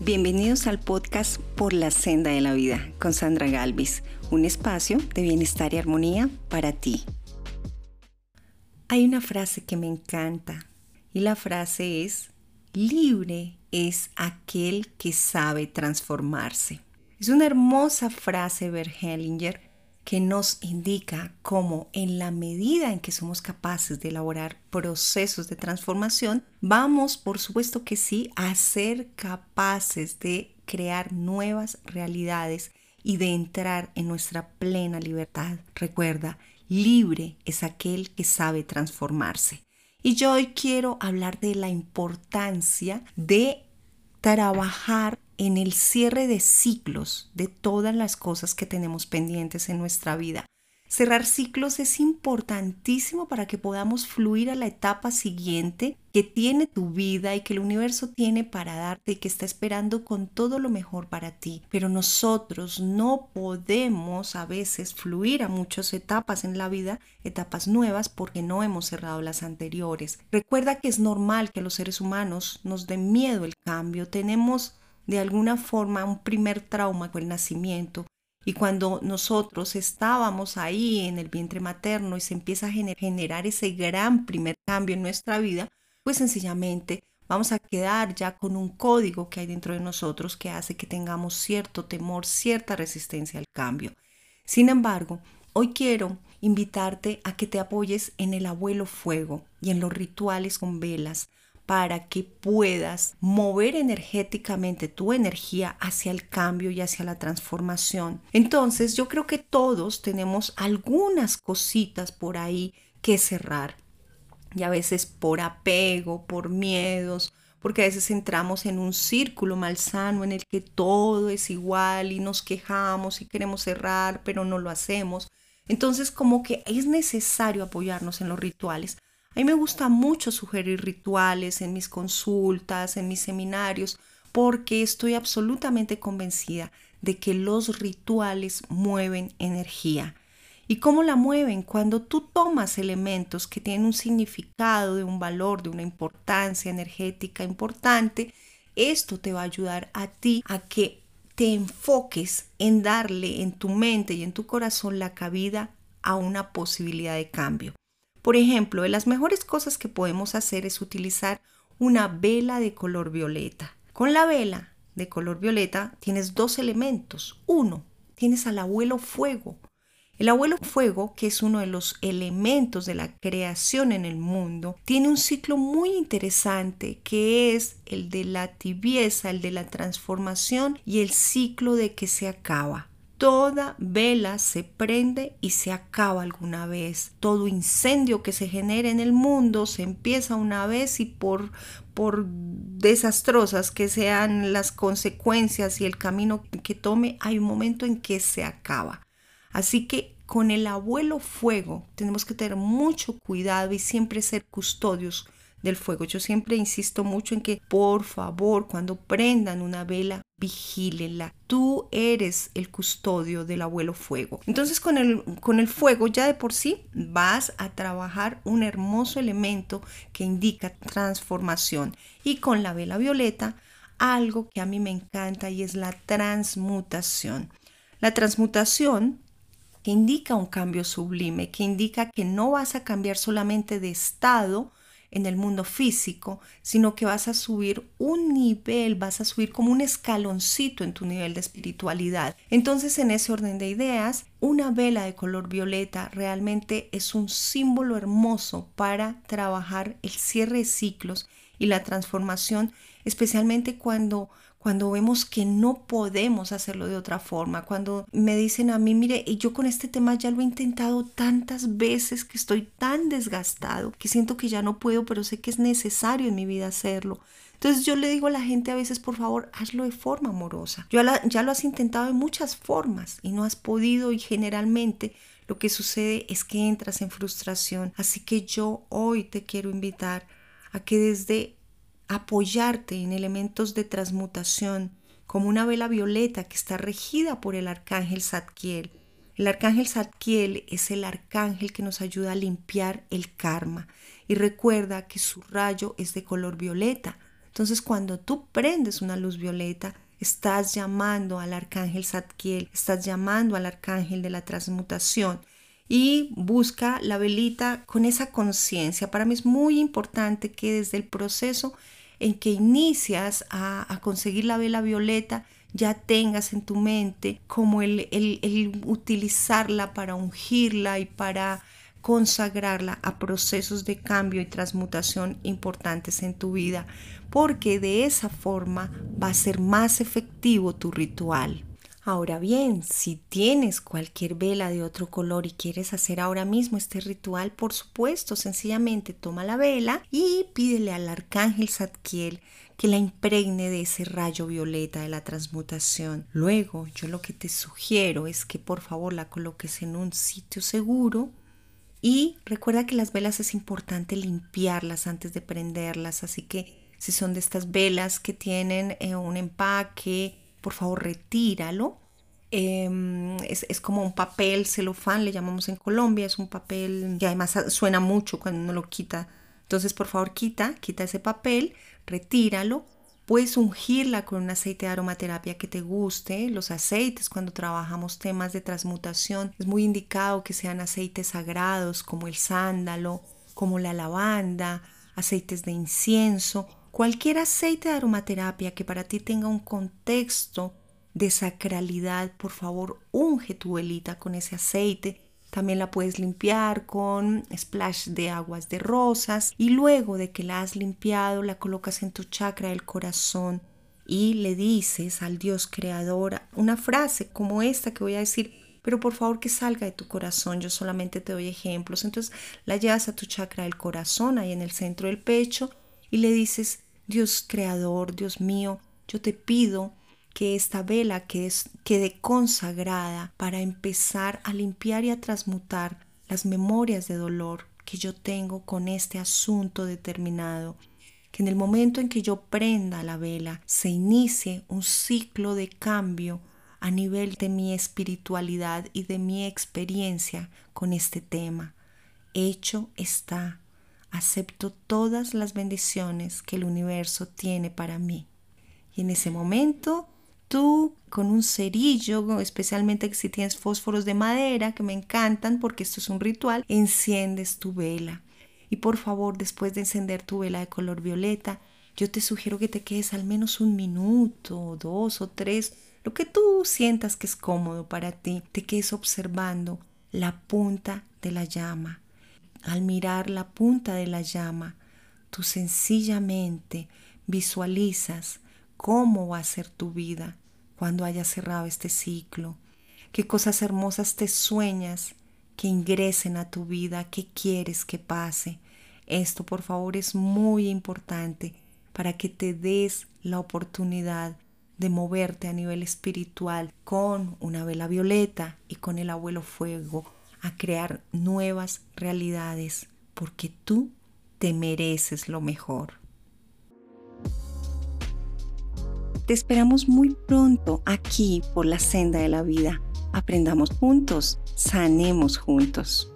Bienvenidos al podcast Por la Senda de la Vida con Sandra Galvis, un espacio de bienestar y armonía para ti. Hay una frase que me encanta y la frase es, libre es aquel que sabe transformarse. Es una hermosa frase, Bert Hellinger, que nos indica cómo en la medida en que somos capaces de elaborar procesos de transformación, vamos, por supuesto que sí, a ser capaces de crear nuevas realidades y de entrar en nuestra plena libertad. Recuerda, libre es aquel que sabe transformarse. Y yo hoy quiero hablar de la importancia de trabajar en el cierre de ciclos de todas las cosas que tenemos pendientes en nuestra vida. Cerrar ciclos es importantísimo para que podamos fluir a la etapa siguiente que tiene tu vida y que el universo tiene para darte y que está esperando con todo lo mejor para ti. Pero nosotros no podemos a veces fluir a muchas etapas en la vida, etapas nuevas, porque no hemos cerrado las anteriores. Recuerda que es normal que los seres humanos nos den miedo el cambio. Tenemos de alguna forma un primer trauma con el nacimiento. Y cuando nosotros estábamos ahí en el vientre materno y se empieza a generar ese gran primer cambio en nuestra vida, pues sencillamente vamos a quedar ya con un código que hay dentro de nosotros que hace que tengamos cierto temor, cierta resistencia al cambio. Sin embargo, hoy quiero invitarte a que te apoyes en el abuelo fuego y en los rituales con velas para que puedas mover energéticamente tu energía hacia el cambio y hacia la transformación. Entonces yo creo que todos tenemos algunas cositas por ahí que cerrar. Y a veces por apego, por miedos, porque a veces entramos en un círculo malsano en el que todo es igual y nos quejamos y queremos cerrar, pero no lo hacemos. Entonces como que es necesario apoyarnos en los rituales a mí me gusta mucho sugerir rituales en mis consultas, en mis seminarios, porque estoy absolutamente convencida de que los rituales mueven energía. ¿Y cómo la mueven? Cuando tú tomas elementos que tienen un significado, de un valor, de una importancia energética importante, esto te va a ayudar a ti a que te enfoques en darle en tu mente y en tu corazón la cabida a una posibilidad de cambio. Por ejemplo, de las mejores cosas que podemos hacer es utilizar una vela de color violeta. Con la vela de color violeta tienes dos elementos. Uno, tienes al abuelo fuego. El abuelo fuego, que es uno de los elementos de la creación en el mundo, tiene un ciclo muy interesante que es el de la tibieza, el de la transformación y el ciclo de que se acaba. Toda vela se prende y se acaba alguna vez. Todo incendio que se genera en el mundo se empieza una vez y por, por desastrosas que sean las consecuencias y el camino que tome, hay un momento en que se acaba. Así que con el abuelo fuego tenemos que tener mucho cuidado y siempre ser custodios del fuego. Yo siempre insisto mucho en que, por favor, cuando prendan una vela, vigílenla. Tú eres el custodio del abuelo fuego. Entonces con el, con el fuego ya de por sí vas a trabajar un hermoso elemento que indica transformación. Y con la vela violeta, algo que a mí me encanta y es la transmutación. La transmutación que indica un cambio sublime, que indica que no vas a cambiar solamente de estado, en el mundo físico, sino que vas a subir un nivel, vas a subir como un escaloncito en tu nivel de espiritualidad. Entonces, en ese orden de ideas, una vela de color violeta realmente es un símbolo hermoso para trabajar el cierre de ciclos y la transformación, especialmente cuando cuando vemos que no podemos hacerlo de otra forma, cuando me dicen a mí, mire, yo con este tema ya lo he intentado tantas veces que estoy tan desgastado, que siento que ya no puedo, pero sé que es necesario en mi vida hacerlo. Entonces yo le digo a la gente a veces, por favor, hazlo de forma amorosa. ya lo has intentado de muchas formas y no has podido y generalmente lo que sucede es que entras en frustración. Así que yo hoy te quiero invitar a que desde apoyarte en elementos de transmutación, como una vela violeta que está regida por el arcángel Zadkiel. El arcángel Zadkiel es el arcángel que nos ayuda a limpiar el karma y recuerda que su rayo es de color violeta. Entonces cuando tú prendes una luz violeta, estás llamando al arcángel Zadkiel, estás llamando al arcángel de la transmutación y busca la velita con esa conciencia. Para mí es muy importante que desde el proceso en que inicias a, conseguir la vela violeta, ya tengas en tu mente como el, el, utilizarla para ungirla y para consagrarla a procesos de cambio y transmutación importantes en tu vida, porque de esa forma va a ser más efectivo tu ritual. Ahora bien, si tienes cualquier vela de otro color y quieres hacer ahora mismo este ritual, por supuesto, sencillamente toma la vela y pídele al arcángel Zadkiel que la impregne de ese rayo violeta de la transmutación. Luego, yo lo que te sugiero es que por favor la coloques en un sitio seguro y recuerda que las velas es importante limpiarlas antes de prenderlas, así que si son de estas velas que tienen eh, un empaque, por favor retíralo. Em, es, como un papel celofán, le llamamos en Colombia, es un papel que además suena mucho cuando uno lo quita. Entonces, por favor, quita, quita ese papel, retíralo. Puedes ungirla con un aceite de aromaterapia que te guste. Los aceites, cuando trabajamos temas de transmutación, es muy indicado que sean aceites sagrados como el sándalo, como la lavanda, aceites de incienso Cualquier aceite de aromaterapia que para ti tenga un contexto de sacralidad, por favor, unge tu velita con ese aceite. También la puedes limpiar con splash de aguas de rosas y luego de que la has limpiado la colocas en tu chakra del corazón y le dices al Dios creador una frase como esta que voy a decir, pero por favor que salga de tu corazón, yo solamente te doy ejemplos. Entonces la llevas a tu chakra del corazón, ahí en el centro del pecho, y le dices, Dios creador, Dios mío, yo te pido que esta vela quede consagrada para empezar a limpiar y a transmutar las memorias de dolor que yo tengo con este asunto determinado. Que en el momento en que yo prenda la vela se inicie un ciclo de cambio a nivel de mi espiritualidad y de mi experiencia con este tema. Hecho está acepto todas las bendiciones que el universo tiene para mí. Y en ese momento, tú con un cerillo, especialmente si tienes fósforos de madera, que me encantan porque esto es un ritual, enciendes tu vela. Y por favor, después de encender tu vela de color violeta, yo te sugiero que te quedes al menos un minuto, dos o tres, lo que tú sientas que es cómodo para ti, te quedes observando la punta de la llama al mirar la punta de la llama, tú sencillamente visualizas cómo va a ser tu vida cuando hayas cerrado este ciclo, qué cosas hermosas te sueñas que ingresen a tu vida, qué quieres que pase. Esto por favor es muy importante para que te des la oportunidad de moverte a nivel espiritual con una vela violeta y con el abuelo fuego a crear nuevas realidades porque tú te mereces lo mejor. Te esperamos muy pronto aquí por la senda de la vida. Aprendamos juntos, sanemos juntos.